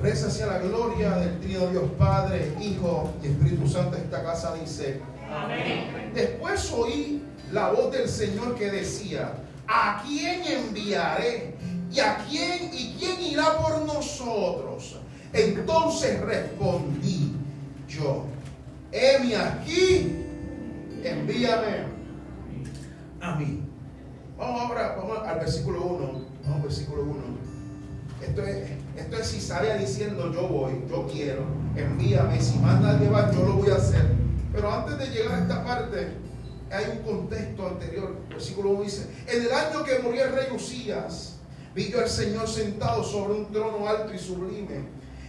Reza hacia la gloria del Trino Dios Padre, Hijo y Espíritu Santo. Esta casa dice, Amén. Después oí la voz del Señor que decía, ¿a quién enviaré? ¿Y a quién? ¿Y quién irá por nosotros? Entonces respondí yo, heme aquí, envíame a mí. Vamos ahora vamos al versículo 1. Vamos al versículo 1. Esto es, esto es Isaías diciendo yo voy, yo quiero, envíame, si manda a llevar yo lo voy a hacer. Pero antes de llegar a esta parte, hay un contexto anterior. Versículo 1 dice, en el año que murió el rey Usías, vi yo al Señor sentado sobre un trono alto y sublime,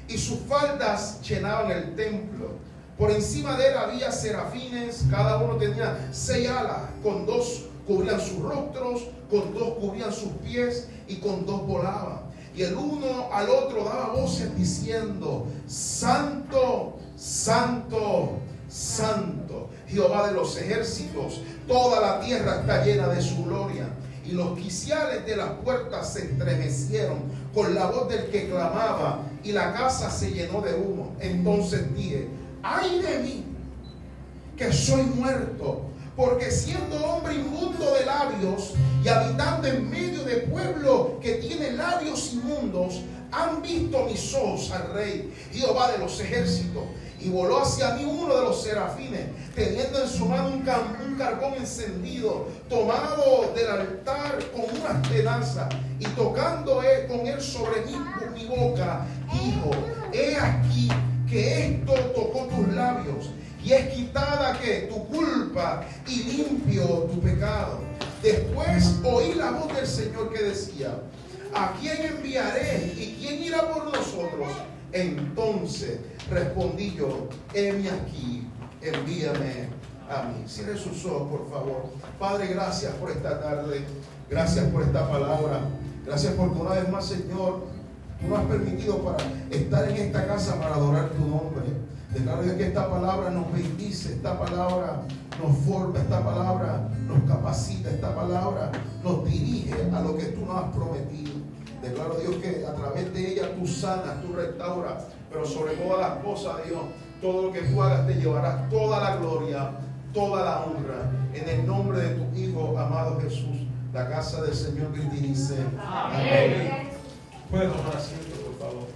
y sus faldas llenaban el templo. Por encima de él había serafines, cada uno tenía seis alas, con dos cubrían sus rostros, con dos cubrían sus pies y con dos volaban. Y el uno al otro daba voces diciendo, Santo, Santo, Santo, Jehová de los ejércitos, toda la tierra está llena de su gloria. Y los quiciales de las puertas se estremecieron con la voz del que clamaba, y la casa se llenó de humo. Entonces dije, ay de mí, que soy muerto, porque siendo hombre inmundo de labios y habitando en medio de pueblo que tiene labios inmundos, han visto mis ojos al rey, Jehová de los ejércitos. Y voló hacia mí uno de los serafines, teniendo en su mano un, carbón encendido, tomado del altar con una tenazas, y tocando él, con él sobre mí mi boca, dijo, he aquí que esto tocó tus labios, y es quitada que tu culpa y limpio tu pecado. Después oí la voz del Señor que decía, ¿a quién enviaré y quién irá por nosotros? Entonces respondí yo, heme aquí, envíame a mí. Cierre sus ojos, por favor. Padre, gracias por esta tarde. Gracias por esta palabra. Gracias porque una vez más, Señor, tú nos has permitido para estar en esta casa para adorar tu nombre. Declaro que esta palabra nos bendice, esta palabra nos forma, esta palabra nos capacita, esta palabra nos dirige a lo que tú nos has prometido. Declaro Dios que a través de ella tú sanas, tú restauras, pero sobre todas las cosas, Dios, todo lo que tú hagas te llevará toda la gloria, toda la honra, en el nombre de tu Hijo amado Jesús. La casa del Señor que dice, Amén. Puedes tomar asiento, por favor.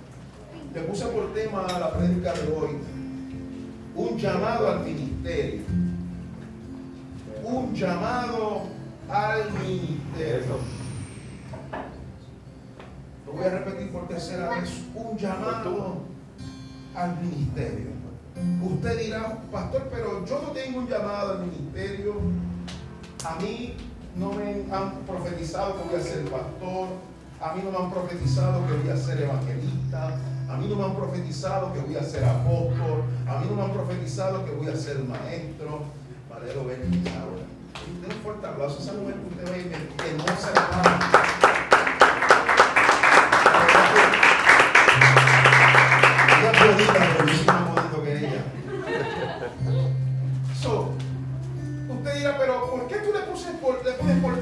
Te puse por tema la prédica de hoy, un llamado al ministerio. Un llamado al ministerio. Lo voy a repetir por tercera vez. Un llamado al ministerio. Usted dirá, pastor, pero yo no tengo un llamado al ministerio. A mí no me han profetizado que voy a ser pastor. A mí no me han profetizado que voy a ser evangelista. A mí no me han profetizado que voy a ser apóstol. A mí no me han profetizado que voy a ser maestro. Valero Vélez ahora. Usted un fuerte aplauso a esa mujer que usted ve que no se aplaudida, pero yo soy más bonito que ella. So, usted dirá, pero ¿por qué tú le, puse por,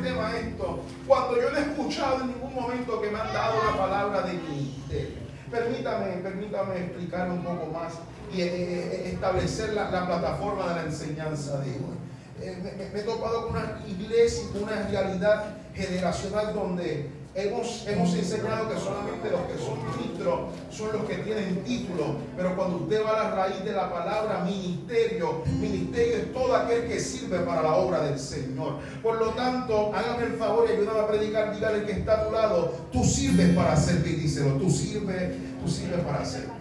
tema esto? Cuando yo no he escuchado en ningún momento que me han dado la palabra de ministerio. Permítame, permítame explicar un poco más y eh, eh, establecer la, la, plataforma de la enseñanza de hoy. Eh, me, he topado con una iglesia, con una realidad generacional donde hemos, hemos enseñado que solamente los que son ministros son los que tienen título, pero cuando usted va a la raíz de la palabra ministerio, ministerio es todo aquel que sirve para la obra del Señor. Por lo tanto, hágame el favor y ayúdame a predicar, dígale que está a tu lado, tú sirves para servir, díselo, tú sirves, tú sirves para servir.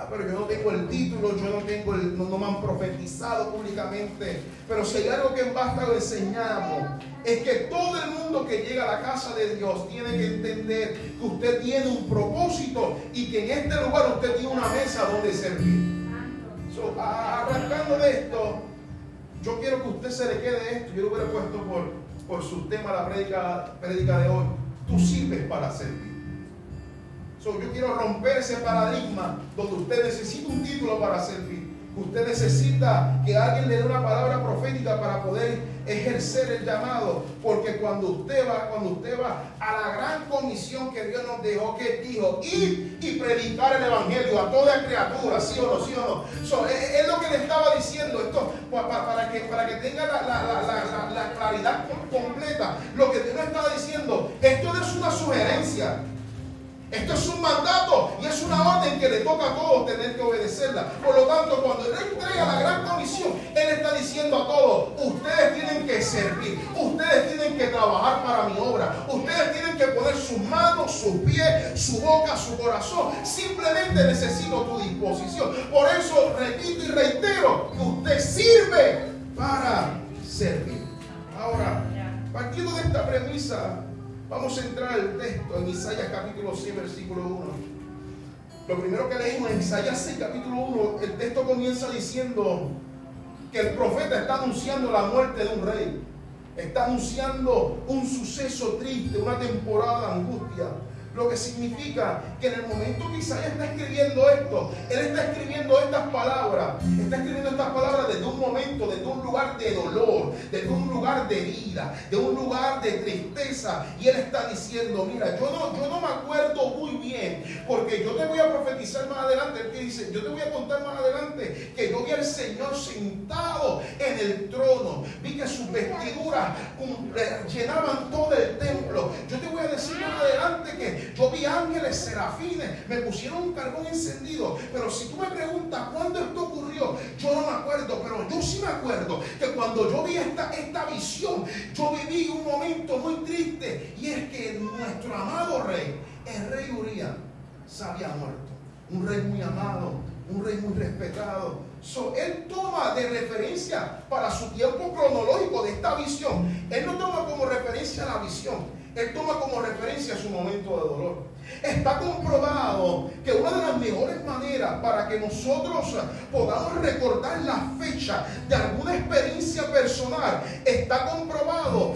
Ah, pero yo no tengo el título, yo no tengo el, no, no, me han profetizado públicamente. Pero si hay algo que en Vástago enseñamos, es que todo el mundo que llega a la casa de Dios tiene que entender que usted tiene un propósito y que en este lugar usted tiene una mesa donde servir. Arrancando de esto, yo quiero que usted se le quede esto. Yo lo hubiera puesto por, por su tema la prédica, prédica de hoy. Tú sirves para servir. So, yo quiero romper ese paradigma donde usted necesita un título para servir. Usted necesita que alguien le dé una palabra profética para poder ejercer el llamado. Porque cuando usted va, cuando usted va a la gran comisión que Dios nos dejó, que dijo, ir y predicar el evangelio a toda criatura, sí o no, sí o no. es, lo que le estaba diciendo esto para, que, para que tenga la, claridad completa. Lo que Dios nos estaba diciendo, esto no es una sugerencia. Esto es un mandato y es una orden que le toca a todos tener que obedecerla. Por lo tanto, cuando Él entrega la gran comisión, Él está diciendo a todos, ustedes tienen que servir, ustedes tienen que trabajar para mi obra, ustedes tienen que poner sus manos, sus pies, su boca, su corazón. Simplemente necesito tu disposición. Por eso repito y reitero que usted sirve para servir. Ahora, partiendo de esta premisa, Vamos a entrar al texto en Isaías capítulo 6, versículo 1. Lo primero que leímos en Isaías 6, capítulo 1, el texto comienza diciendo que el profeta está anunciando la muerte de un rey. Está anunciando un suceso triste, una temporada de angustia. Lo que significa que en el momento que Isaías está escribiendo esto, él está escribiendo estas palabras, está escribiendo estas palabras desde un momento, desde un lugar de dolor, desde un lugar de vida, de un lugar de tristeza. Y él está diciendo, mira, yo no, yo no me acuerdo muy bien, porque yo te voy a profetizar más adelante. Él dice, yo te voy a contar más adelante que yo vi al Señor sentado en el trono, vi que sus vestiduras eh, llenaban todo el templo. Yo te voy a decir más adelante que yo vi ángeles serafines, me pusieron un carbón encendido. Pero si tú me preguntas cuándo esto ocurrió, yo no me acuerdo, pero yo sí me acuerdo que cuando yo vi esta, esta visión, yo viví un momento muy triste y es que nuestro amado rey, el rey Uriah, se había muerto. Un rey muy amado, un rey muy respetado. él toma de referencia para su tiempo cronológico de esta visión. Él no toma como referencia la visión. Él toma como referencia su momento de dolor. Está comprobado que una de las mejores maneras para que nosotros podamos recordar la fecha de alguna experiencia personal, está comprobado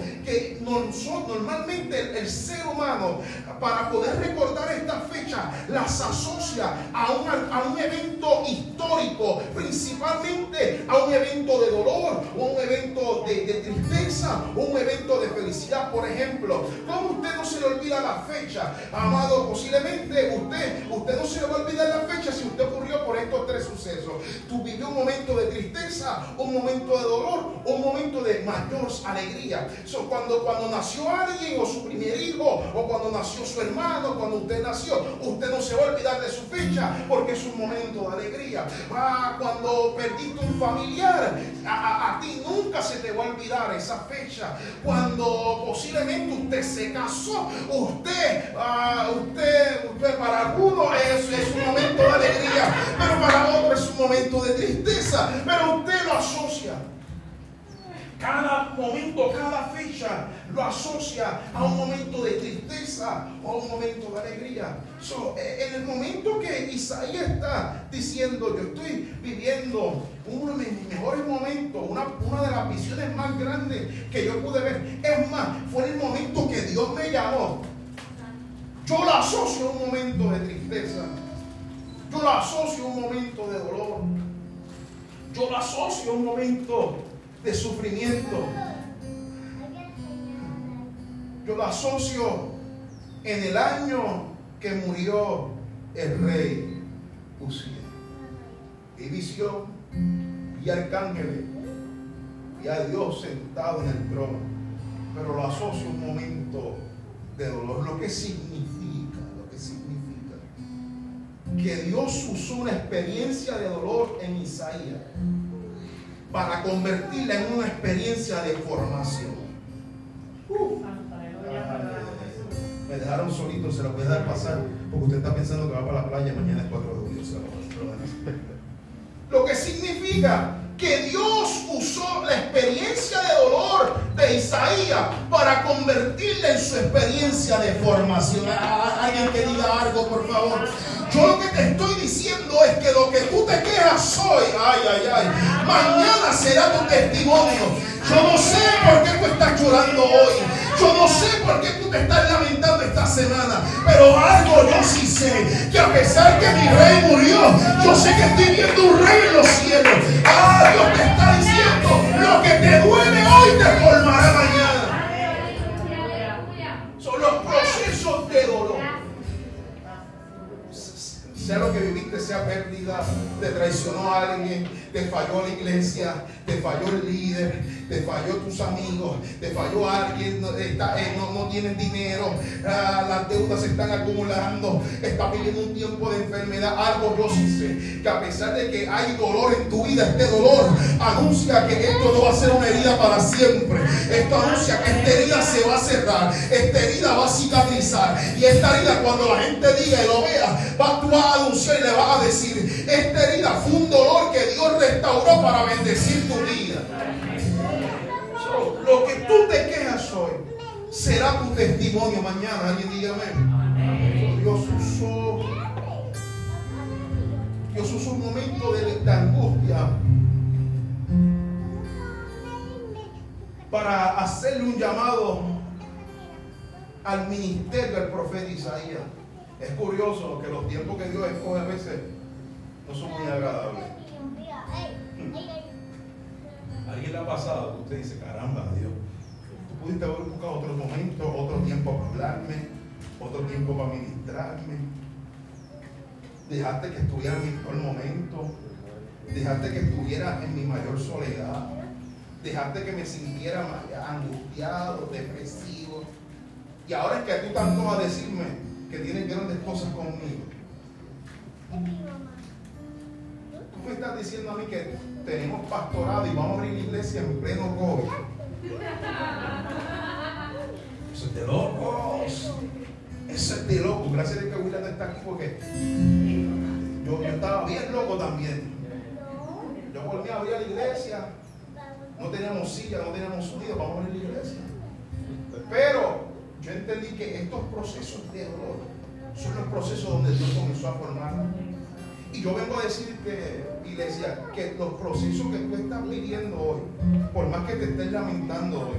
normalmente el, ser humano, para poder recordar esta fecha, las asocia a un, a un evento histórico, principalmente a un evento de dolor, o un evento de, tristeza, o un evento de felicidad. Por ejemplo, ¿cómo usted no se le olvida la fecha, amado? posiblemente usted, usted no se le va a olvidar la fecha si usted ocurrió por estos tres sucesos. Tú vivió un momento de tristeza, un momento de dolor, un momento de mayor alegría. cuando, cuando nació alguien o su primer hijo, o cuando nació su hermano, cuando usted nació, usted no se va a olvidar de su fecha porque es un momento de alegría. Ah, cuando perdiste un familiar, a, ti nunca se te va a olvidar esa fecha. Cuando posiblemente usted se casó, usted, ah, usted, para algunos es, es un momento de alegría, pero para otros es un momento de tristeza, pero usted lo asocia. Cada momento, cada fecha lo asocia a un momento de tristeza o a un momento de alegría. Eh, en el momento que Isaías está diciendo, yo estoy viviendo uno de mis mejores momentos, una, una de las visiones más grandes que yo pude ver, es más, fue el momento que Dios me llamó yo la asocio a un momento de tristeza. Yo la asocio a un momento de dolor. Yo la asocio a un momento de sufrimiento. Yo la asocio en el año que murió el rey Usía. Y visión, y arcángeles, y a Dios sentado en el trono. Pero lo asocio un momento de dolor. Lo que significa, lo que significa que Dios usó una experiencia de dolor en Isaías para convertirla en una experiencia de formación. me dejaron solito, se lo voy a dar pasar, porque usted está pensando que va para la playa mañana es 4 de julio. Lo que significa que Dios usó la experiencia de dolor de Isaías para convertirla en su experiencia de formación. Alguien que diga algo, por favor. Yo lo que te estoy diciendo es que lo que tú te quejas hoy, mañana será tu testimonio. Yo no sé por qué tú estás llorando hoy. Yo no sé por qué tú te estás lamentando esta semana. Pero algo yo sí sé. Que a pesar que mi rey murió, yo sé que estoy viendo un rey en los cielos. Ah, Dios te está diciendo, lo que te duele hoy te formará mañana. Son los procesos de dolor. Sea lo que viviste, sea pérdida, te traicionó a alguien te falló la iglesia, te falló el líder, te falló tus amigos, te falló alguien, no, eh, no, no tienen dinero, ah, las deudas se están acumulando, está viviendo un tiempo de enfermedad, algo yo sí sé, que a pesar de que hay dolor en tu vida, este dolor anuncia que esto no va a ser una herida para siempre, esto anuncia que esta herida se va a cerrar, esta herida va a cicatrizar. Y esta herida cuando la gente diga y lo vea, va, tú vas a anunciar y le vas a decir, esta herida fue un dolor que Dios restauró para bendecir tu vida. lo que tú te quejas hoy será tu testimonio mañana. Alguien dígame. Dios usó, Dios usó un momento de, angustia para hacerle un llamado al ministerio del profeta Isaías. Es curioso que los tiempos que Dios escoge a veces no son muy agradables. ¿Alguien le ha pasado? Usted dice, caramba, Dios, tú pudiste haber buscado otro momento, otro tiempo para hablarme, otro tiempo para ministrarme. Dejaste que estuviera en mi mejor momento. Dejaste que estuviera en mi mayor soledad. Dejaste que me sintiera angustiado, depresivo. Y ahora es que tú tanto vas a decirme que tienes grandes cosas conmigo. Me estás diciendo a mí que tenemos pastorado y vamos a abrir iglesia en pleno COVID. Eso es de locos. Eso es de locos. Gracias a que William está aquí porque yo, estaba bien loco también. Yo volví a abrir la iglesia. No teníamos silla, no teníamos sonido para abrir la iglesia. Pero yo entendí que estos procesos de dolor son los procesos donde Dios comenzó a formar. Y yo vengo a decirte, iglesia, que los procesos que tú estás viviendo hoy, por más que te estés lamentando hoy,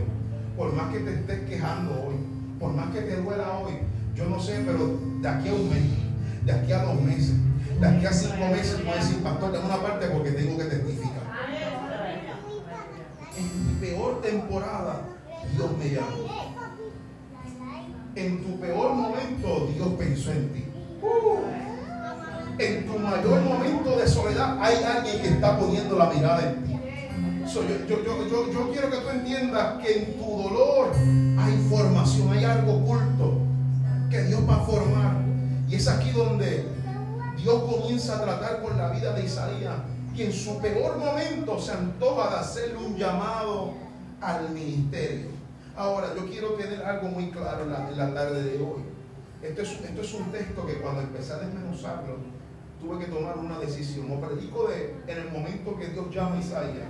por más que te estés quejando hoy, por más que te duela hoy, yo no sé, pero de aquí a un mes, de aquí a dos meses, de aquí a cinco meses, voy a decir, pastor, de una parte porque tengo que testificar. En mi peor temporada, Dios me llamó. En tu peor momento, Dios pensó en ti. Uh en tu mayor momento de soledad hay alguien que está poniendo la mirada en ti. yo, quiero que tú entiendas que en tu dolor hay formación, hay algo oculto que Dios va a formar. Y es aquí donde Dios comienza a tratar con la vida de Isaías, que en su peor momento se antoja de hacerle un llamado al ministerio. Ahora, yo quiero tener algo muy claro en la, tarde de hoy. Esto es, esto es un texto que cuando empecé a desmenuzarlo, tuve que tomar una decisión. O predico de, en el momento que Dios llama a Isaías,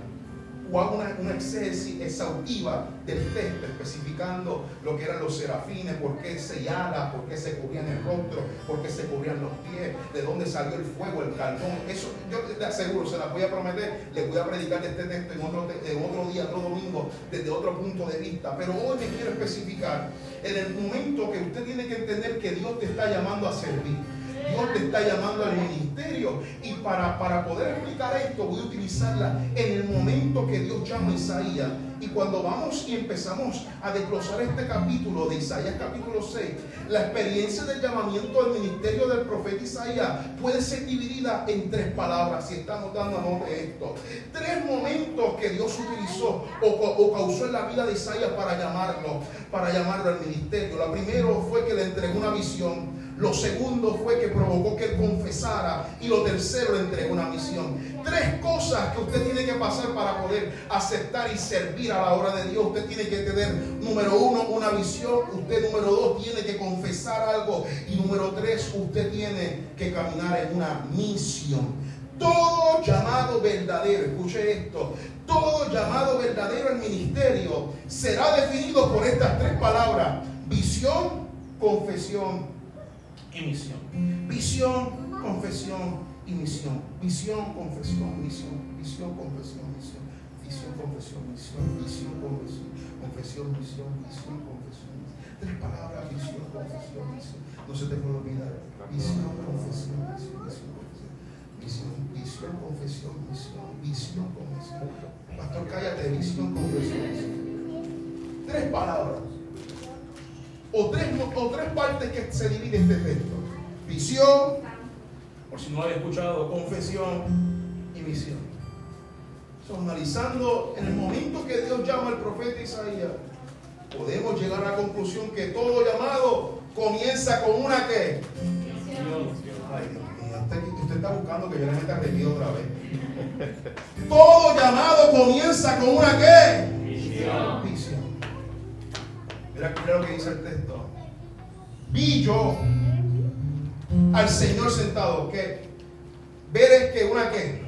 o hago una, una exhaustiva del texto, especificando lo que eran los serafines, por qué se ala, por qué se cubrían el rostro, por qué se cubrían los pies, de dónde salió el fuego, el carbón. Eso yo te aseguro, se las voy a prometer, les voy a predicar este texto en otro, en otro día, otro domingo, desde otro punto de vista. Pero hoy me quiero especificar en el momento que usted tiene que entender que Dios te está llamando a servir Dios te está llamando al ministerio. Y para, para poder explicar esto, voy a utilizarla en el momento que Dios llama a Isaías. Y cuando vamos y empezamos a desglosar este capítulo de Isaías capítulo 6, la experiencia del llamamiento al ministerio del profeta Isaías puede ser dividida en tres palabras, si estamos dando nombre de esto. Tres momentos que Dios utilizó o, o, causó en la vida de Isaías para llamarlo, para llamarlo al ministerio. La primero fue que le entregó una visión. Lo segundo fue que provocó que él confesara. Y lo tercero le entregó una misión. Tres cosas que usted tiene que pasar para poder aceptar y servir a la obra de Dios. Usted tiene que tener, número uno, una visión. Usted, número dos, tiene que confesar algo. Y número tres, usted tiene que caminar en una misión. Todo llamado verdadero, escuche esto, todo llamado verdadero al ministerio será definido por estas tres palabras, visión, confesión y misión. Visión, confesión y misión. Visión, confesión, misión. Visión, confesión, misión. Visión, confesión, misión. Visión, confesión, confesión, misión. Visión, confesión. Tres palabras, visión, confesión, misión. No se te puede olvidar. Visión, confesión, misión. Visión, confesión. Visión, visión, confesión, misión. Visión, confesión. Pastor, cállate. Visión, confesión, misión. Tres palabras o tres, o tres partes que se dividen este texto. Visión, por si no había escuchado, confesión y misión. So, analizando en el momento que Dios llama al profeta Isaías, podemos llegar a la conclusión que todo llamado comienza con una que. Ay, Dios mío, usted, usted está buscando que yo le meta repetido otra vez. Todo llamado comienza con una que. Visión. Mira, mira lo que dice el texto. Vi yo al Señor sentado. que Ver es que una que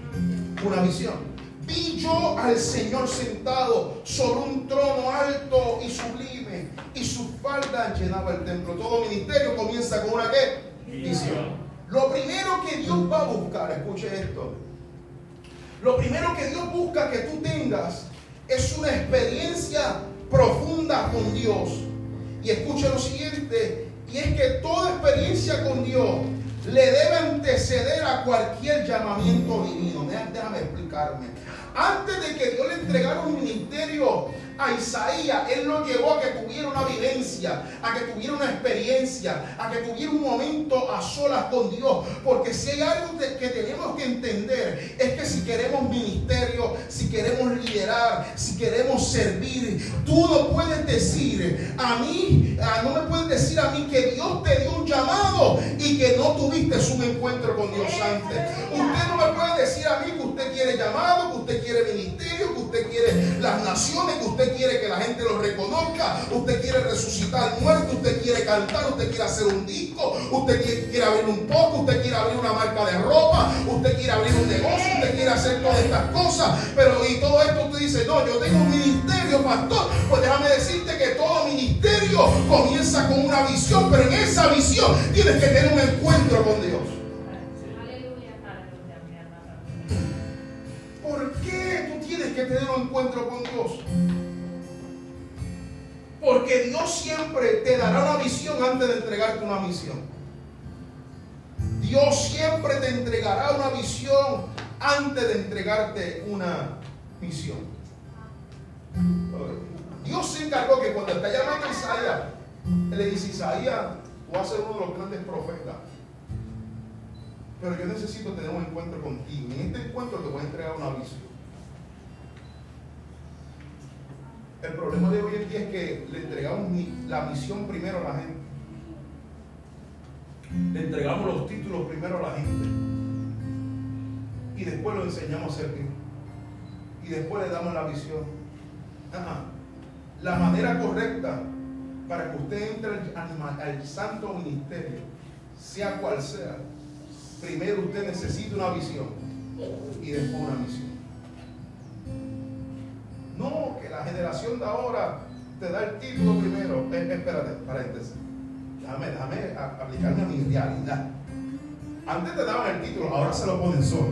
una visión. Vi yo al Señor sentado sobre un trono alto y sublime y su falda llenaba el templo. Todo ministerio comienza con una que visión. Lo primero que Dios va a buscar, escuche esto. Lo primero que Dios busca que tú tengas es una experiencia profunda con Dios. Y escuche lo siguiente, y es que toda experiencia con Dios le debe anteceder a cualquier llamamiento divino. Déjame explicarme. Antes de que Dios le entregara un ministerio a Isaías, Él lo llevó a que tuviera una vivencia, a que tuviera una experiencia, a que tuviera un momento a solas con Dios. Porque si hay algo que tenemos que entender, es que si queremos ministerio, si queremos liderar, si queremos servir, tú no puedes decir a mí, no me puedes decir a mí que Dios te dio y que no tuviste un encuentro con Dios antes. Usted no me puede decir a mí que usted quiere llamado, que usted quiere ministerio, que usted quiere las naciones, que usted quiere que la gente lo reconozca, usted quiere resucitar muerto, usted quiere cantar, usted quiere hacer un disco, usted quiere, abrir un poco, usted quiere abrir una marca de ropa, usted quiere abrir un negocio, usted quiere hacer todas estas cosas, pero y todo esto usted dice, no, yo tengo un ministerio, pastor, pues déjame decirte que todo ministerio comienza con una visión, pero en esa visión tienes que tener un encuentro con Dios. ¿Por qué tú tienes que tener un encuentro con Dios? Porque Dios siempre te dará una visión antes de entregarte una misión. Dios siempre te entregará una visión antes de entregarte una misión. Dios se encargó que cuando está llamando a Isaías, él le dice, Isaías, tú vas a ser uno de los grandes profetas. Pero yo necesito tener un encuentro contigo. Y en este encuentro te voy a entregar una visión. El problema de hoy en día es que le entregamos la misión primero a la gente. Le entregamos los títulos primero a la gente. Y después lo enseñamos a servir. Y después le damos la visión. La manera correcta para que usted entre al, santo ministerio, sea cual sea, primero usted necesita una visión y después una misión. No, que la generación de ahora te da el título primero. Eh, espérate, paréntesis. Déjame, déjame aplicarme a mi realidad. Antes te daban el título, ahora se lo ponen solo.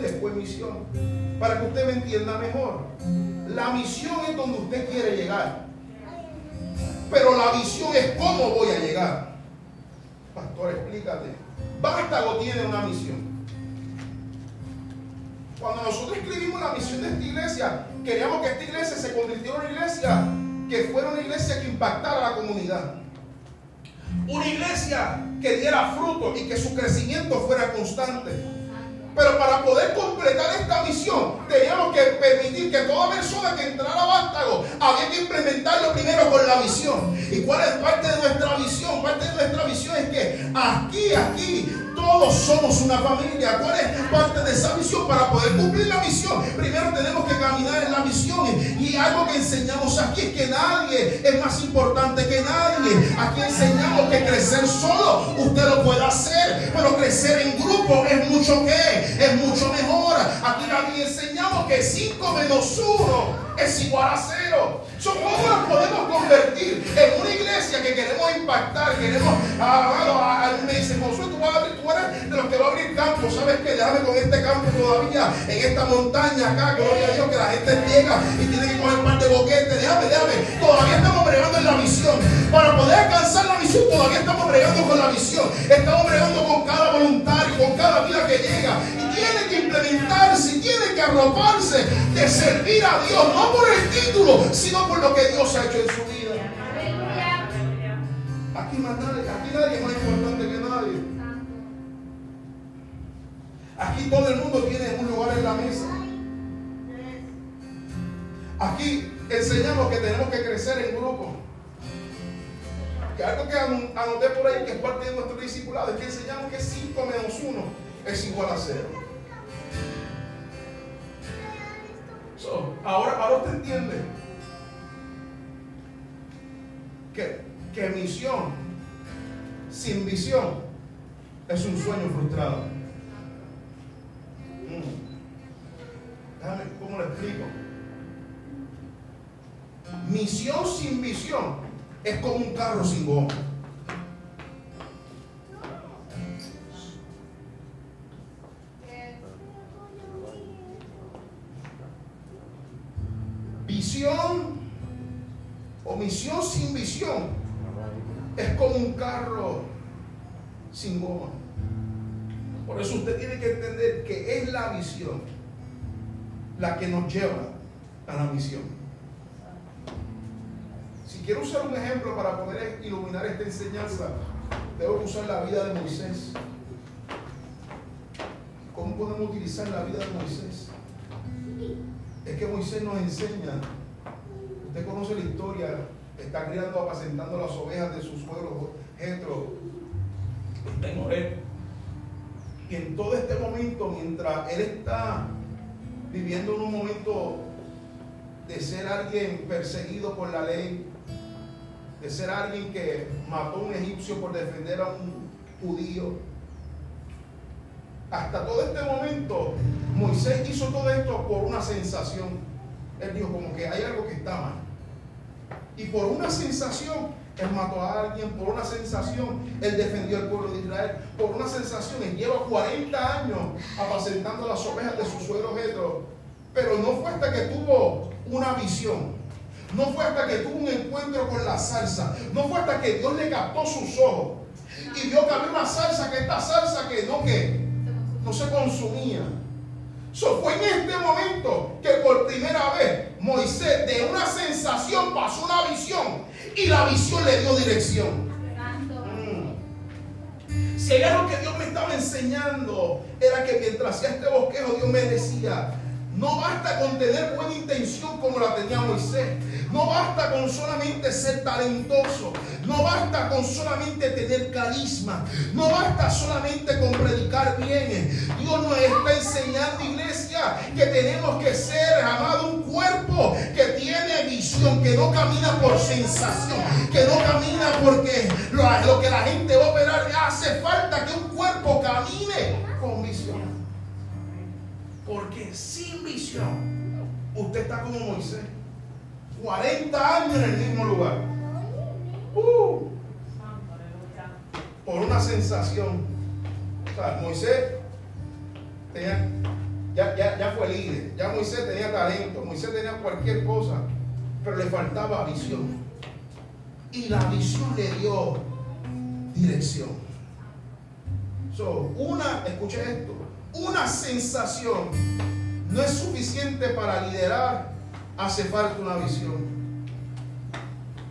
Después misión, para que usted me entienda mejor. La misión es donde usted quiere llegar, pero la visión es cómo voy a llegar. Pastor, explícate. Vástago tiene una misión. Cuando nosotros escribimos la misión de esta iglesia, queríamos que esta iglesia se convirtiera en una iglesia que fuera una iglesia que impactara a la comunidad. Una iglesia que diera fruto y que su crecimiento fuera constante. Pero para poder completar esta misión, teníamos que permitir que toda persona que entrara a Vástago había que implementarlo primero con la visión. ¿Y cuál es parte de nuestra visión? Parte de nuestra visión es que aquí, aquí, todos somos una familia. ¿Cuál es parte de esa misión? Para poder cumplir la misión, primero tenemos que caminar en la misión. Y algo que enseñamos aquí es que nadie es más importante que nadie. Aquí enseñamos que crecer solo usted lo puede hacer, pero crecer en grupo es mucho que, es mucho mejor. Aquí también enseñamos que 5 menos 1 es igual a 0. ¿Cómo nos podemos convertir en una iglesia impactar, queremos, ah, me dicen, Josué, tú, vas a abrir, tú eres de los que va a abrir campo, ¿sabes qué? Déjame con este campo todavía, en esta montaña acá, gloria a Dios, que la gente llega y tiene que coger un par de boquetes, déjame, déjame, todavía estamos bregando en la visión, para poder alcanzar la visión, todavía estamos bregando con la visión, estamos bregando con cada voluntario, con cada vida que llega, y tiene que implementarse, y tiene que arroparse de servir a Dios, no por el título, sino por lo que Dios ha hecho en su vida. Aquí, nadie, aquí nadie es más importante que nadie. Aquí todo el mundo tiene un lugar en la mesa. Aquí enseñamos que tenemos que crecer en grupo. Que algo que anoté por ahí que es parte de nuestro discipulado es que enseñamos que 5 menos 1 es igual a 0. ahora, ahora usted entiende que, que misión sin visión es un sueño frustrado. Déjame, ¿cómo lo explico? Misión sin visión es como un carro sin goma. Visión o misión sin visión es como un carro sin goma. Por eso usted tiene que entender que es la visión la que nos lleva a la misión. Si quiero usar un ejemplo para poder iluminar esta enseñanza, que usar la vida de Moisés. ¿Cómo podemos utilizar la vida de Moisés? Es que Moisés nos enseña, usted conoce la historia, está criando, apacentando las ovejas de sus suegro Jetro, en todo este momento, mientras él está viviendo en un momento de ser alguien perseguido por la ley, de ser alguien que mató a un egipcio por defender a un judío. Hasta todo este momento, Moisés hizo todo esto por una sensación. Él dijo como que hay algo que está mal. Y por una sensación, él mató a alguien, por una sensación, él defendió al pueblo de Israel, por una sensación, él lleva 40 años apacentando las ovejas de su suegro pero no fue hasta que tuvo una visión, no fue hasta que tuvo un encuentro con la salsa, no fue hasta que Dios le captó sus ojos. Y vio que había una salsa, que esta salsa que no que no se consumía. So, fue en este momento que por primera vez Moisés de una sensación pasó una visión y la visión le dio dirección. Mm. Si hay algo que Dios me estaba enseñando, era que mientras hacía este bosquejo, Dios me decía, no basta con tener buena intención como la tenía Moisés. No basta con solamente ser talentoso. No basta con solamente tener carisma. No basta solamente con predicar bien. Dios nos está enseñando, iglesia, que tenemos que ser, amado, un cuerpo que tiene visión, que no camina por sensación, que no camina porque lo, que la gente va a operar. Hace falta que un cuerpo camine con visión. Porque sin visión, usted está como Moisés. 40 años en el mismo lugar. Uh. por una sensación. O sea, Moisés tenía, ya, ya, ya fue líder. Ya Moisés tenía talento. Moisés tenía cualquier cosa. Pero le faltaba visión. Y la visión le dio dirección. So, una, escuche esto una sensación no es suficiente para liderar, hace falta una visión.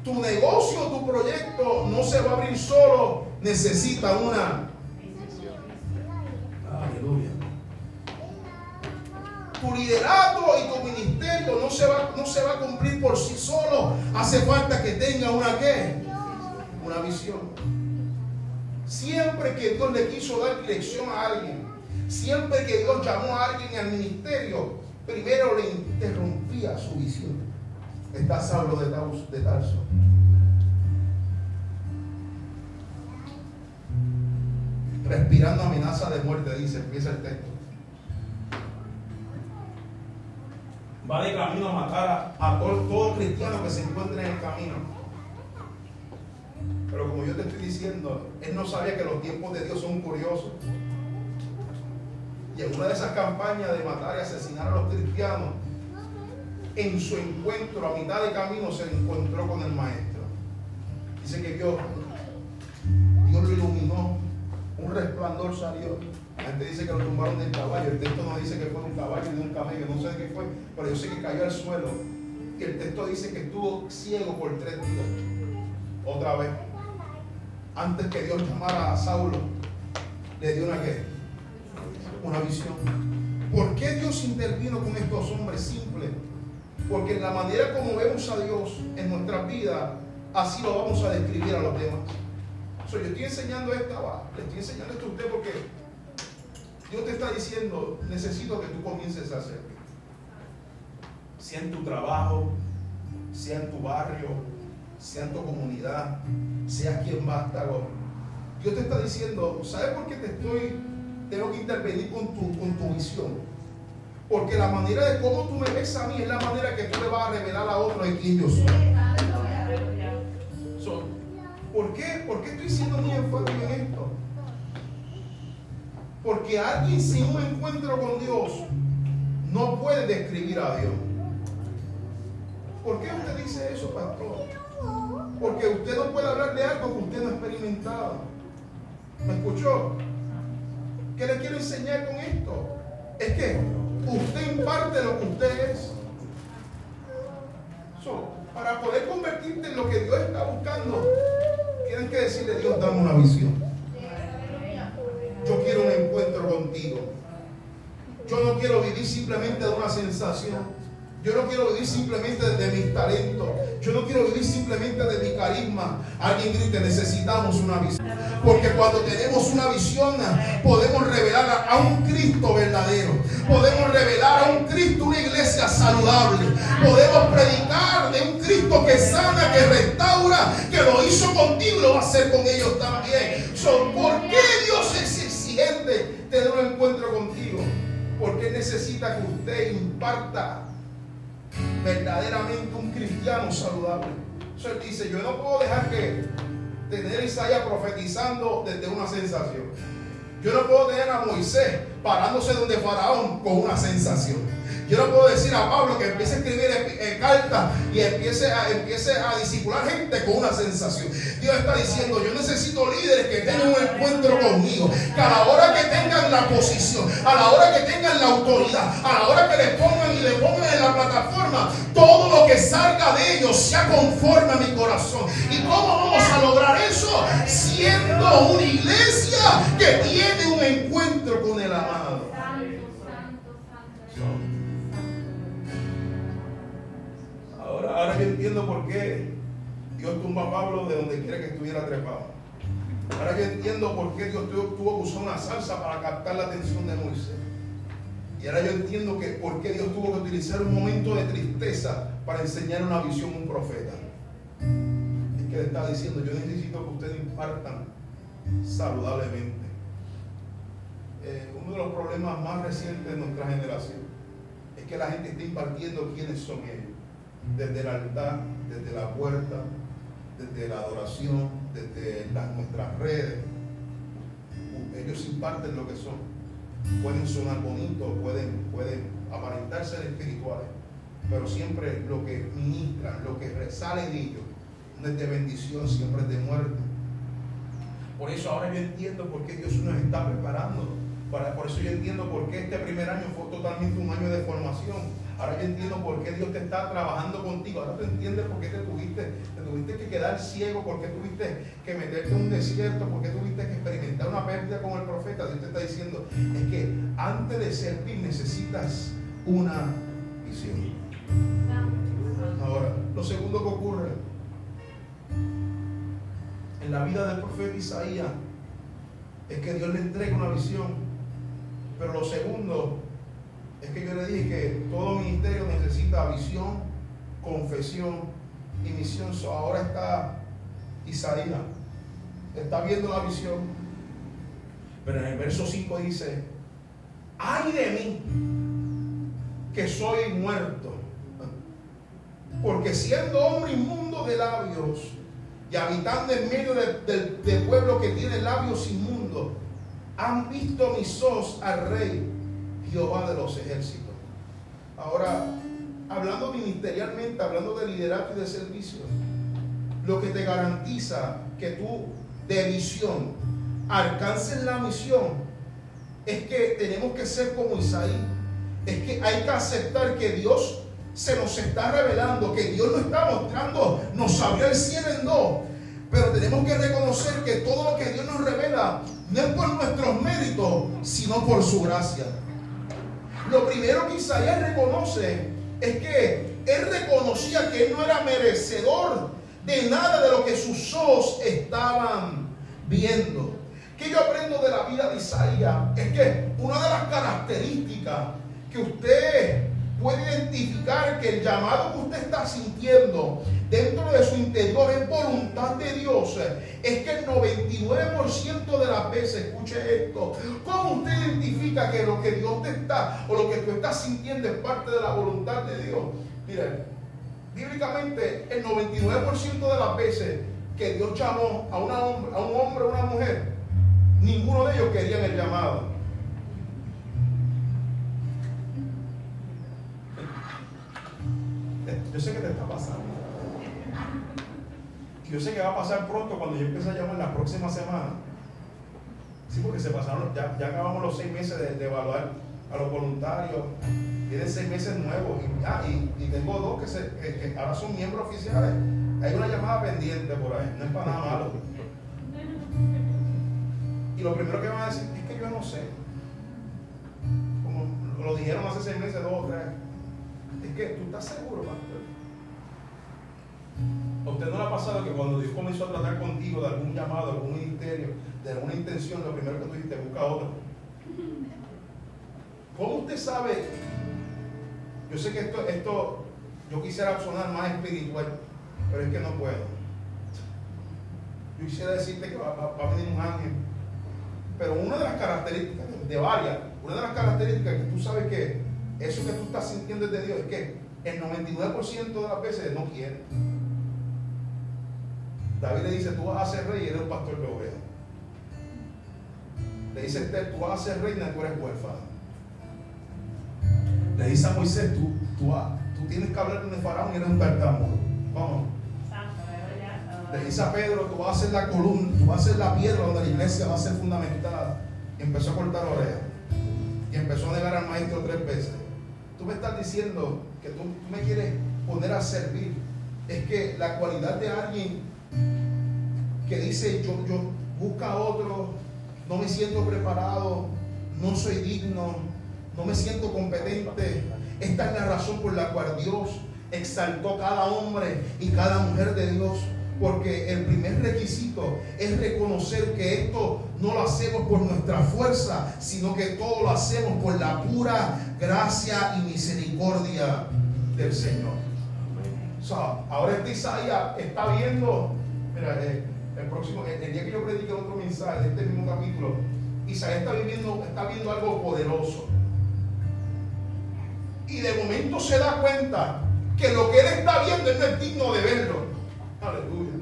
Tu negocio, tu proyecto no se va a abrir solo, necesita una Tu liderato y tu ministerio no se, va, no se va a cumplir por sí solo. Hace falta que tenga una qué? Una visión. Siempre que Dios le quiso dar dirección a alguien, Siempre que Dios llamó a alguien al ministerio, primero le interrumpía su visión. Está Saulo de, de Tarso. Respirando amenaza de muerte, dice, empieza el texto. Va de camino a matar a, todo, todo cristiano que se encuentre en el camino. Pero como yo te estoy diciendo, él no sabía que los tiempos de Dios son curiosos. Y en una de esas campañas de matar y asesinar a los cristianos, en su encuentro a mitad de camino se encontró con el maestro. Dice que Dios, Dios lo iluminó, un resplandor salió. La gente dice que lo tumbaron del caballo. El texto no dice que fue un caballo ni un camello, no sé de qué fue, pero yo sé que cayó al suelo. Y el texto dice que estuvo ciego por tres días. Otra vez. Antes que Dios llamara a Saulo, le dio una qué? Una visión. ¿Por qué Dios intervino con estos hombres simples? Porque en la manera como vemos a Dios en nuestra vida, así lo vamos a describir a los demás. yo estoy enseñando esta, le estoy enseñando esto a usted porque Dios te está diciendo, necesito que tú comiences a hacer. Sea en tu trabajo, sea en tu barrio, sea en tu comunidad, sea quien va a estar Dios te está diciendo, ¿sabes por qué te estoy, tengo que intervenir con tu, con tu visión? Porque la manera de cómo tú me ves a mí es la manera que tú le vas a revelar a otro de quién yo soy. ¿Por qué? ¿Por qué estoy siendo muy enfático en esto? Porque alguien sin un encuentro con Dios no puede describir a Dios. ¿Por qué usted dice eso, pastor? Porque usted no puede hablar de algo que usted no ha experimentado. ¿Me escuchó? ¿Qué le quiero enseñar con esto? Es que usted imparte lo que usted es. para poder convertirte en lo que Dios está buscando, tienen que decirle, Dios, dame una visión. Yo quiero un encuentro contigo. Yo no quiero vivir simplemente de una sensación. Yo no quiero vivir simplemente de mis talentos. Yo no quiero vivir simplemente de mi carisma. Alguien grite, necesitamos una visión. Porque cuando tenemos una visión podemos revelar a un Cristo verdadero. Podemos revelar a un Cristo, una iglesia saludable. Podemos predicar de un Cristo que sana, que restaura, que lo hizo contigo y lo va a hacer con ellos también. ¿Por qué Dios Porque necesita que usted imparta verdaderamente un cristiano saludable. Eso dice, yo no puedo dejar que tener Isaías profetizando desde una sensación. Yo no puedo tener a Moisés parándose donde Faraón con una sensación. Yo no puedo decir a Pablo que empiece a escribir cartas y empiece a, empiece a disipular gente con una sensación. Dios está diciendo, yo necesito líderes que tengan un encuentro conmigo. Que a la hora que tengan la posición, a la hora que tengan la autoridad, a la hora que les pongan y le pongan en la plataforma, todo lo que salga de ellos sea conforme a mi corazón. ¿Y cómo vamos a lograr eso? Siendo una iglesia que tiene un encuentro con el amado. Ahora, yo entiendo por qué Dios tumba a Pablo de donde quiera que estuviera trepado. Ahora yo entiendo por qué Dios tuvo que usar una salsa para captar la atención de Moisés. Y ahora yo entiendo que por qué Dios tuvo que utilizar un momento de tristeza para enseñar una visión a un profeta. Es que le está diciendo, yo necesito que ustedes impartan saludablemente. Eh, uno de los problemas más recientes de nuestra generación es que la gente está impartiendo quiénes son ellos desde el altar, desde la puerta, desde la adoración, desde nuestras redes. Ellos imparten lo que son. Pueden sonar bonitos, pueden, pueden aparentar espirituales, pero siempre lo que ministran, lo que resale de ellos, no es de bendición, siempre es de muerte. Por eso ahora yo entiendo por qué Dios nos está preparando. por eso yo entiendo por qué este primer año fue totalmente un año de formación Ahora yo entiendo por qué Dios te está trabajando contigo. Ahora tú entiendes por qué te tuviste, te tuviste que quedar ciego, por qué tuviste que meterte en un desierto, por qué tuviste que experimentar una pérdida con el profeta. Dios te está diciendo, es que antes de servir necesitas una visión. Ahora, lo segundo que ocurre en la vida del profeta Isaías es que Dios le entrega una visión. Pero lo segundo es que yo le dije que todo ministerio necesita visión, confesión y misión. ahora está Isaías, está viendo la visión. Pero en el verso 5 dice, ay de mí, que soy muerto. Porque siendo hombre inmundo de labios y habitando en medio del pueblo que tiene labios inmundos, han visto mis ojos al rey, Jehová de los ejércitos. Ahora, hablando ministerialmente, hablando de liderazgo y de servicio, lo que te garantiza que tú de visión alcances la misión es que tenemos que ser como Isaí. Es que hay que aceptar que Dios se nos está revelando, que Dios nos está mostrando, nos abrió el cielo en dos. Pero tenemos que reconocer que todo lo que Dios nos revela no es por nuestros méritos, sino por su gracia. Lo primero que Isaías reconoce es que él reconocía que él no era merecedor de nada de lo que sus ojos estaban viendo. Que yo aprendo de la vida de Isaías es que una de las características que usted puede identificar que el llamado que usted está sintiendo dentro de su interior es voluntad de Dios, es que el 99% de las veces, escuche esto, ¿cómo usted identifica que lo que Dios te está o lo que tú estás sintiendo es parte de la voluntad de Dios? Mire, bíblicamente el 99% de las veces que Dios llamó a, una hombre, a un hombre o una mujer, ninguno de ellos querían el llamado. Yo sé que te está pasando. Yo sé que va a pasar pronto cuando yo empiece a llamar la próxima semana. Sí, porque se pasaron, ya, ya acabamos los seis meses de, evaluar a los voluntarios. Tienen seis meses nuevos. Y, ah, y, tengo dos que, se, que, ahora son miembros oficiales. Hay una llamada pendiente por ahí. No es para nada malo. Y lo primero que van a decir es que yo no sé. Como lo dijeron hace seis meses, dos o tres. Es que tú estás seguro, pastor. ¿A usted no le ha pasado que cuando Dios comenzó a tratar contigo de algún llamado, de algún ministerio, de alguna intención, lo primero que tú dijiste, busca otro? ¿Cómo usted sabe? Yo sé que esto, esto, yo quisiera sonar más espiritual, pero es que no puedo. Yo quisiera decirte que va, a venir un ángel. Pero una de las características, de varias, una de las características que tú sabes que eso que tú estás sintiendo es de Dios es que el 99% de las veces no quiere. David le dice, tú vas a ser rey y eres un pastor de ovejas. Le dice Esther, tú vas a ser reina y tú eres huérfana. Le dice a Moisés, tú, tú, tú tienes que hablar con el faraón y eres un tartamudo. Vamos. Le dice a Pedro, tú vas a ser la columna, tú vas a ser la piedra donde la iglesia va a ser fundamentada. Y empezó a cortar orejas. Y empezó a negar al maestro tres veces. Tú me estás diciendo que tú, tú me quieres poner a servir. Es que la cualidad de alguien que dice, yo, yo busca a otro, no me siento preparado, no soy digno, no me siento competente. Esta es la razón por la cual Dios exaltó cada hombre y cada mujer de Dios. Porque el primer requisito es reconocer que esto no lo hacemos por nuestra fuerza, sino que todo lo hacemos por la pura gracia y misericordia del Señor. ahora este Isaías está viendo, mira, eh, el próximo, el, día que yo predique otro mensaje de este mismo capítulo, Isaías está viviendo, está viendo algo poderoso. Y de momento se da cuenta que lo que él está viendo no es digno de verlo. Aleluya.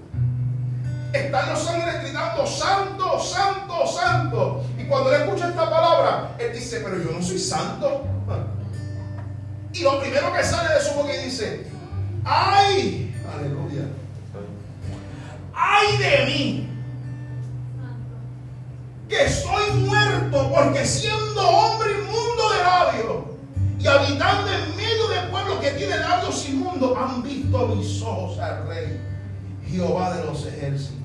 Están los ángeles gritando, santo, santo, santo. Y cuando él escucha esta palabra, él dice, pero yo no soy santo. Y lo primero que sale de su boca dice, ay, aleluya ay de mí, que soy muerto porque siendo hombre inmundo de labios y habitando en medio del pueblo que tiene labios inmundos, han visto mis ojos al rey, Jehová de los ejércitos.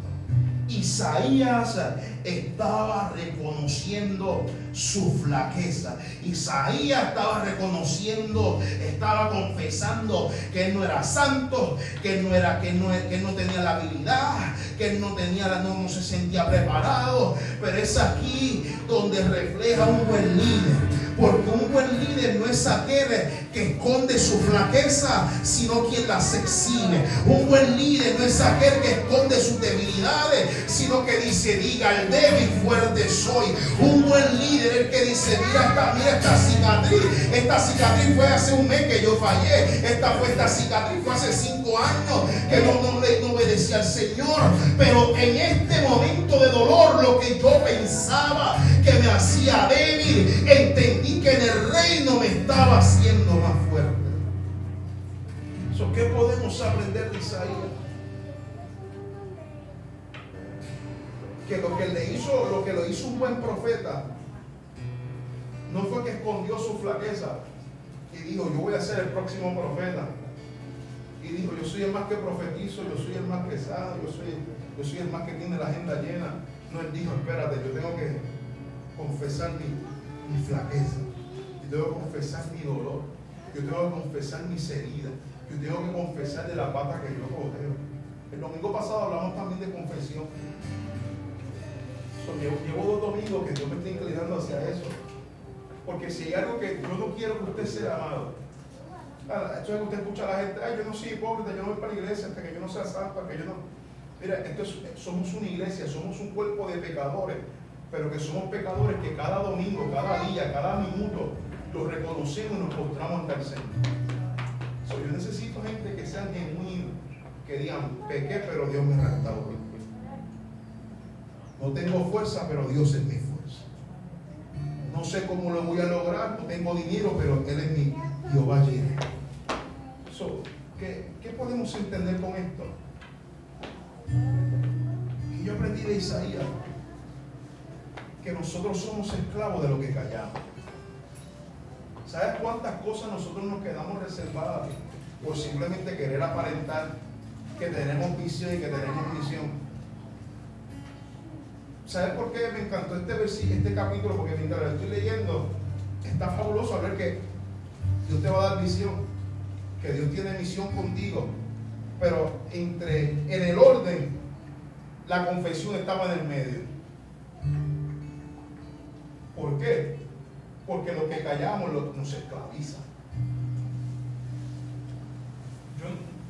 Isaías estaba reconociendo su flaqueza. Isaías estaba reconociendo, estaba confesando que él no era santo, que no era, que no, que no tenía la habilidad, que él no tenía, no, no se sentía preparado. Pero es aquí donde refleja un buen líder porque un buen líder no es aquel que esconde su flaqueza, sino quien las exhibe. Un buen líder no es aquel que esconde sus debilidades, sino que dice, diga el débil, fuerte soy. Un buen líder, el que dice, mira esta, mira esta cicatriz. Esta cicatriz fue hace un mes que yo fallé. Esta fue esta cicatriz fue hace cinco años que no, no, no obedecía al Señor. Pero en este momento de dolor, lo que yo pensaba que me hacía débil, entendí que en el reino me estaba haciendo más fuerte. ¿Qué podemos aprender de Isaías? Que lo que le hizo, lo que lo hizo un buen profeta, no fue que escondió su flaqueza y dijo, yo voy a ser el próximo profeta. Y dijo, yo soy el más que profetizo, yo soy el más que sabe, yo soy, yo soy el más que tiene la agenda llena. No, él dijo, espérate, yo tengo que confesar mi, mi flaqueza, yo tengo que confesar mi dolor, yo tengo que confesar mis heridas, yo tengo que confesar de la pata que yo cogeo. El domingo pasado hablamos también de confesión. llevo, dos domingos que Dios me está inclinando hacia eso. Porque si hay algo que yo no quiero que usted sea amado, esto es que usted escucha a la gente, ay, yo no soy hipócrita, yo no voy para la iglesia hasta que yo no sea santo, que yo no. Mira, esto somos una iglesia, somos un cuerpo de pecadores, pero que somos pecadores que cada domingo, cada día, cada minuto, lo reconocemos y nos postramos ante el Señor yo necesito gente que sean genuinos, que digan, pequé, pero Dios me restauró. No tengo fuerza, pero Dios es mi fuerza. No sé cómo lo voy a lograr, no tengo dinero, pero Él es mi Jehová Jireh. So, ¿qué, ¿Qué podemos entender con esto? Y yo aprendí de Isaías que nosotros somos esclavos de lo que callamos. ¿Sabes cuántas cosas nosotros nos quedamos reservadas por simplemente querer aparentar que tenemos visión y que tenemos misión? ¿Sabes por qué me encantó este versículo, este capítulo? Porque mientras lo estoy leyendo, está fabuloso ver que Dios te va a dar visión, que Dios tiene misión contigo. Pero entre, en el orden, la confesión estaba en el medio. ¿Por qué? porque lo que callamos nos esclaviza.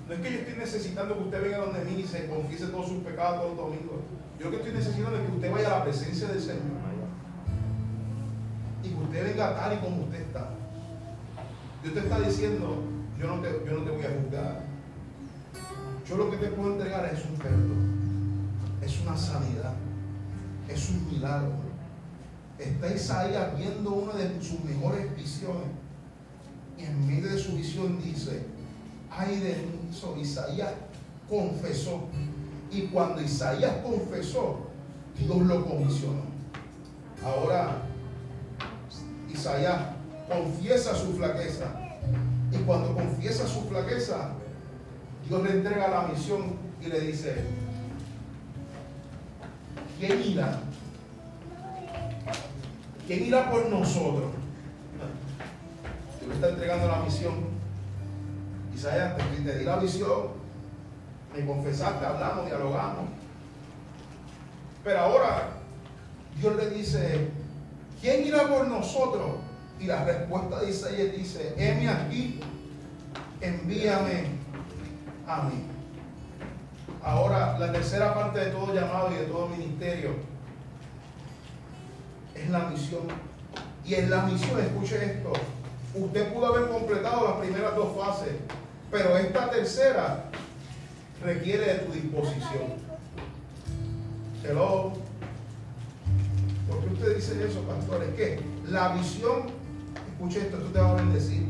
no es que yo estoy necesitando que usted venga donde mí y se confiese todos sus pecados todos los domingos. Yo lo que estoy necesitando es que usted vaya a la presencia del Señor y que usted venga tal y como usted está. Dios te está diciendo, yo no te, yo no te voy a juzgar. Yo lo que te puedo entregar es un perdón, es una sanidad, es un milagro está Isaías viendo una de sus mejores visiones. Y en medio de su visión dice, ay de mí, Isaías confesó. Y cuando Isaías confesó, Dios lo comisionó. Ahora, Isaías confiesa su flaqueza. Y cuando confiesa su flaqueza, Dios le entrega la misión y le dice, ¿quién irá? ¿Quién irá por nosotros? Dios está entregando la misión. Isaías, te, di la visión, me confesaste, hablamos, dialogamos. Pero ahora Dios le dice, ¿quién irá por nosotros? Y la respuesta de Isaías dice, heme aquí, envíame a mí. Ahora, la tercera parte de todo llamado y de todo ministerio es la misión. Y en la misión, escuche esto, usted pudo haber completado las primeras dos fases, pero esta tercera requiere de tu disposición. Hello. ¿Por qué usted dice eso, pastor? Es que la visión, escuche esto, esto te va a bendecir.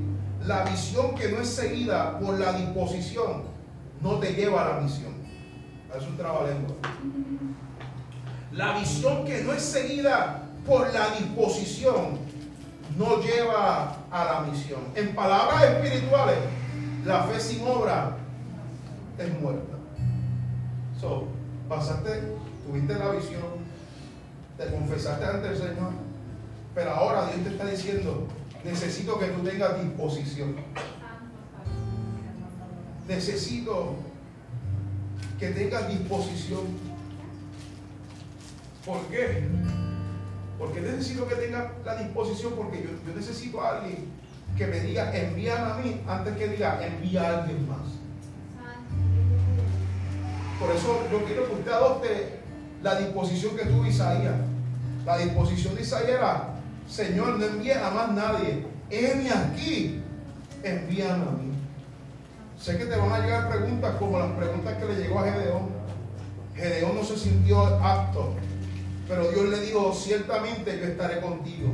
La visión que no es seguida por la disposición no te lleva a la misión. Es un trabalengua. La visión que no es seguida por la disposición no lleva a la misión. En palabras espirituales, la fe sin obra es muerta. So, pasaste, tuviste la visión, te confesaste ante el Señor, pero ahora Dios te está diciendo, necesito que tú tengas disposición. Necesito que tengas disposición. ¿Por qué? Porque necesito que tenga la disposición, porque yo, necesito a alguien que me diga envíame a mí antes que diga envía a alguien más. Por eso yo quiero que usted adopte la disposición que tuvo Isaías. La disposición de Isaías era, Señor, no envíes a más nadie. Heme aquí, envíame a mí. Sé que te van a llegar preguntas como las preguntas que le llegó a Gedeón. Gedeón no se sintió apto, pero Dios le dijo, ciertamente yo estaré contigo.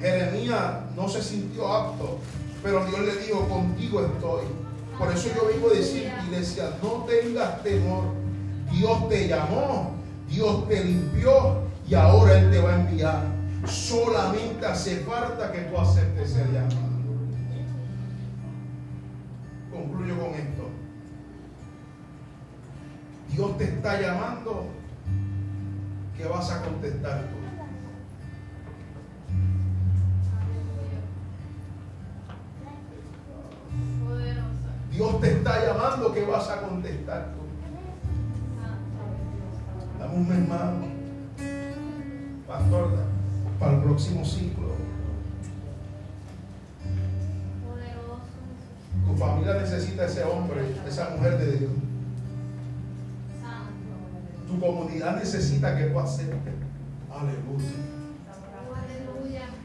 Jeremías no se sintió apto, pero Dios le dijo, contigo estoy. Por eso yo vengo a decir, iglesia, no tengas temor. Dios te llamó, Dios te limpió y ahora Él te va a enviar. Solamente hace falta que tú aceptes el llamado. Concluyo con esto. Dios te está llamando. ¿Qué vas a contestar tú? Dios te está llamando, ¿qué vas a contestar tú? Dame un mes más, pastor, para el próximo ciclo. Tu familia necesita ese hombre, esa mujer de Dios. Tu comunidad necesita que tú aceptes. Aleluya.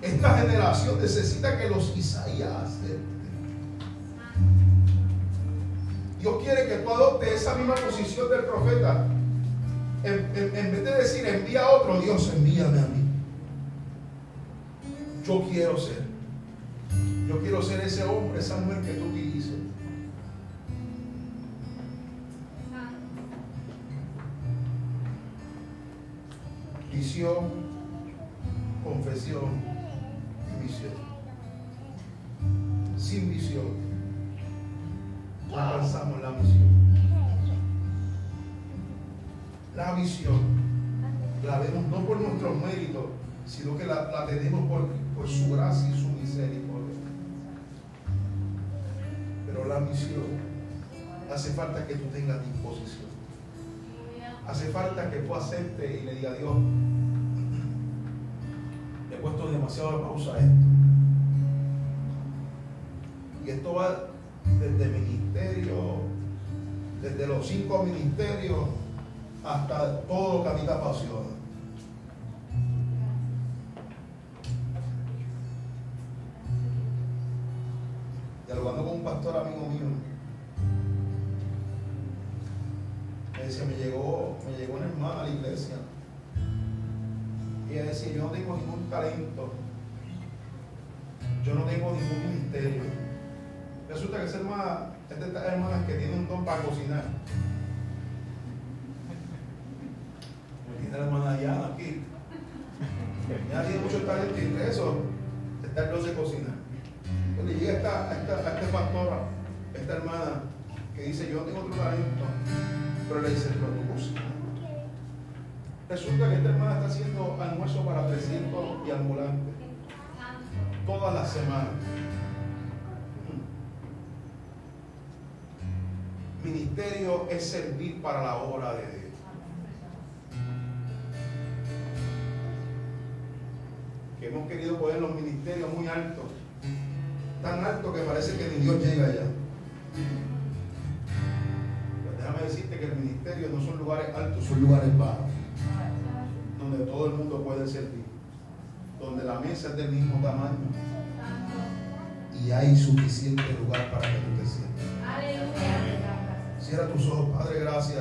Esta generación necesita que los Isaías acepten. Dios quiere que tú adoptes esa misma posición del profeta. En, en, vez de decir envía a otro, Dios envíame a mí. Yo quiero ser. Yo quiero ser ese hombre, esa mujer que tú utilices. Visión, confesión y visión. Sin visión, no alcanzamos la misión. La visión la vemos no por nuestros méritos, sino que la, la tenemos por, por su gracia y su misericordia. Pero la misión hace falta que tú tengas disposición. Hace falta que tú aceptes y le digas a Dios, le he puesto demasiado pausa a esto. Y esto va desde ministerio, desde los cinco ministerios hasta todo lo que a mí te apasiona. Dialogando con un pastor amigo mío, me llegó, me llegó una hermana a la iglesia. Y ella decía, yo no tengo ningún talento, yo no tengo ningún ministerio. Resulta que esa hermana es de estas hermanas que tiene un don para cocinar. Tiene la hermana Diana aquí. Ya tiene mucho talento y eso está el don de cocinar. Entonces llega esta, esta, esta pastora, esta hermana, que dice, yo no tengo otro talento, pero le dice, pero tú cocinas. Resulta que esta hermana está haciendo almuerzo para 300 y ambulantes todas las semanas. Ministerio es servir para la obra de Dios. Que hemos querido poner los ministerios muy altos, tan altos que parece que ni Dios llega allá. Que el ministerio no son lugares altos, son lugares bajos, donde todo el mundo puede servir, donde la mesa es del mismo tamaño y hay suficiente lugar para que tú te sientas. Cierra tus ojos, Padre, gracias.